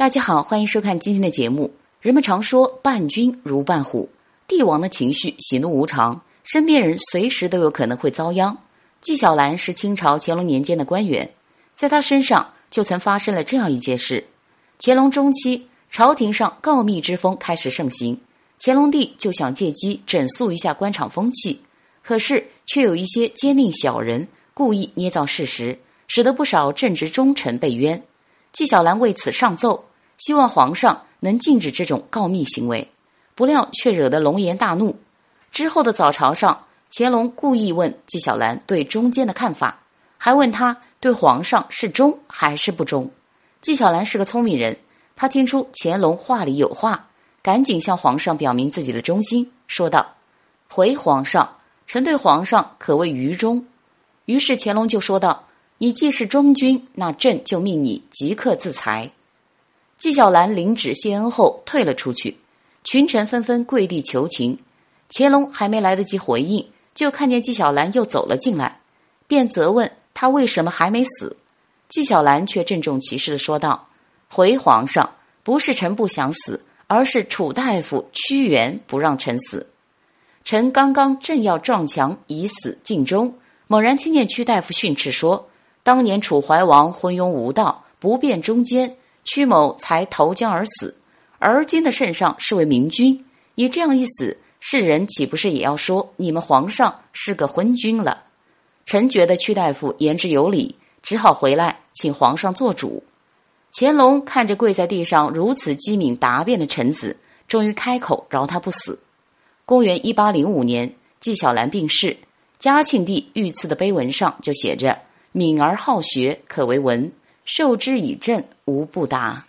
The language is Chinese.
大家好，欢迎收看今天的节目。人们常说“伴君如伴虎”，帝王的情绪喜怒无常，身边人随时都有可能会遭殃。纪晓岚是清朝乾隆年间的官员，在他身上就曾发生了这样一件事：乾隆中期，朝廷上告密之风开始盛行，乾隆帝就想借机整肃一下官场风气，可是却有一些奸佞小人故意捏造事实，使得不少正直忠臣被冤。纪晓岚为此上奏。希望皇上能禁止这种告密行为，不料却惹得龙颜大怒。之后的早朝上，乾隆故意问纪晓岚对中间的看法，还问他对皇上是忠还是不忠。纪晓岚是个聪明人，他听出乾隆话里有话，赶紧向皇上表明自己的忠心，说道：“回皇上，臣对皇上可谓愚忠。”于是乾隆就说道：“你既是忠君，那朕就命你即刻自裁。”纪晓岚领旨谢恩后退了出去，群臣纷纷跪地求情。乾隆还没来得及回应，就看见纪晓岚又走了进来，便责问他为什么还没死。纪晓岚却郑重其事的说道：“回皇上，不是臣不想死，而是楚大夫屈原不让臣死。臣刚刚正要撞墙以死尽忠，猛然听见屈大夫训斥说：当年楚怀王昏庸无道，不辨忠奸。”屈某才投江而死，而今的圣上是位明君，你这样一死，世人岂不是也要说你们皇上是个昏君了？臣觉得屈大夫言之有理，只好回来请皇上做主。乾隆看着跪在地上如此机敏答辩的臣子，终于开口饶他不死。公元一八零五年，纪晓岚病逝，嘉庆帝御赐的碑文上就写着：“敏而好学，可为文。”受之以政，无不达。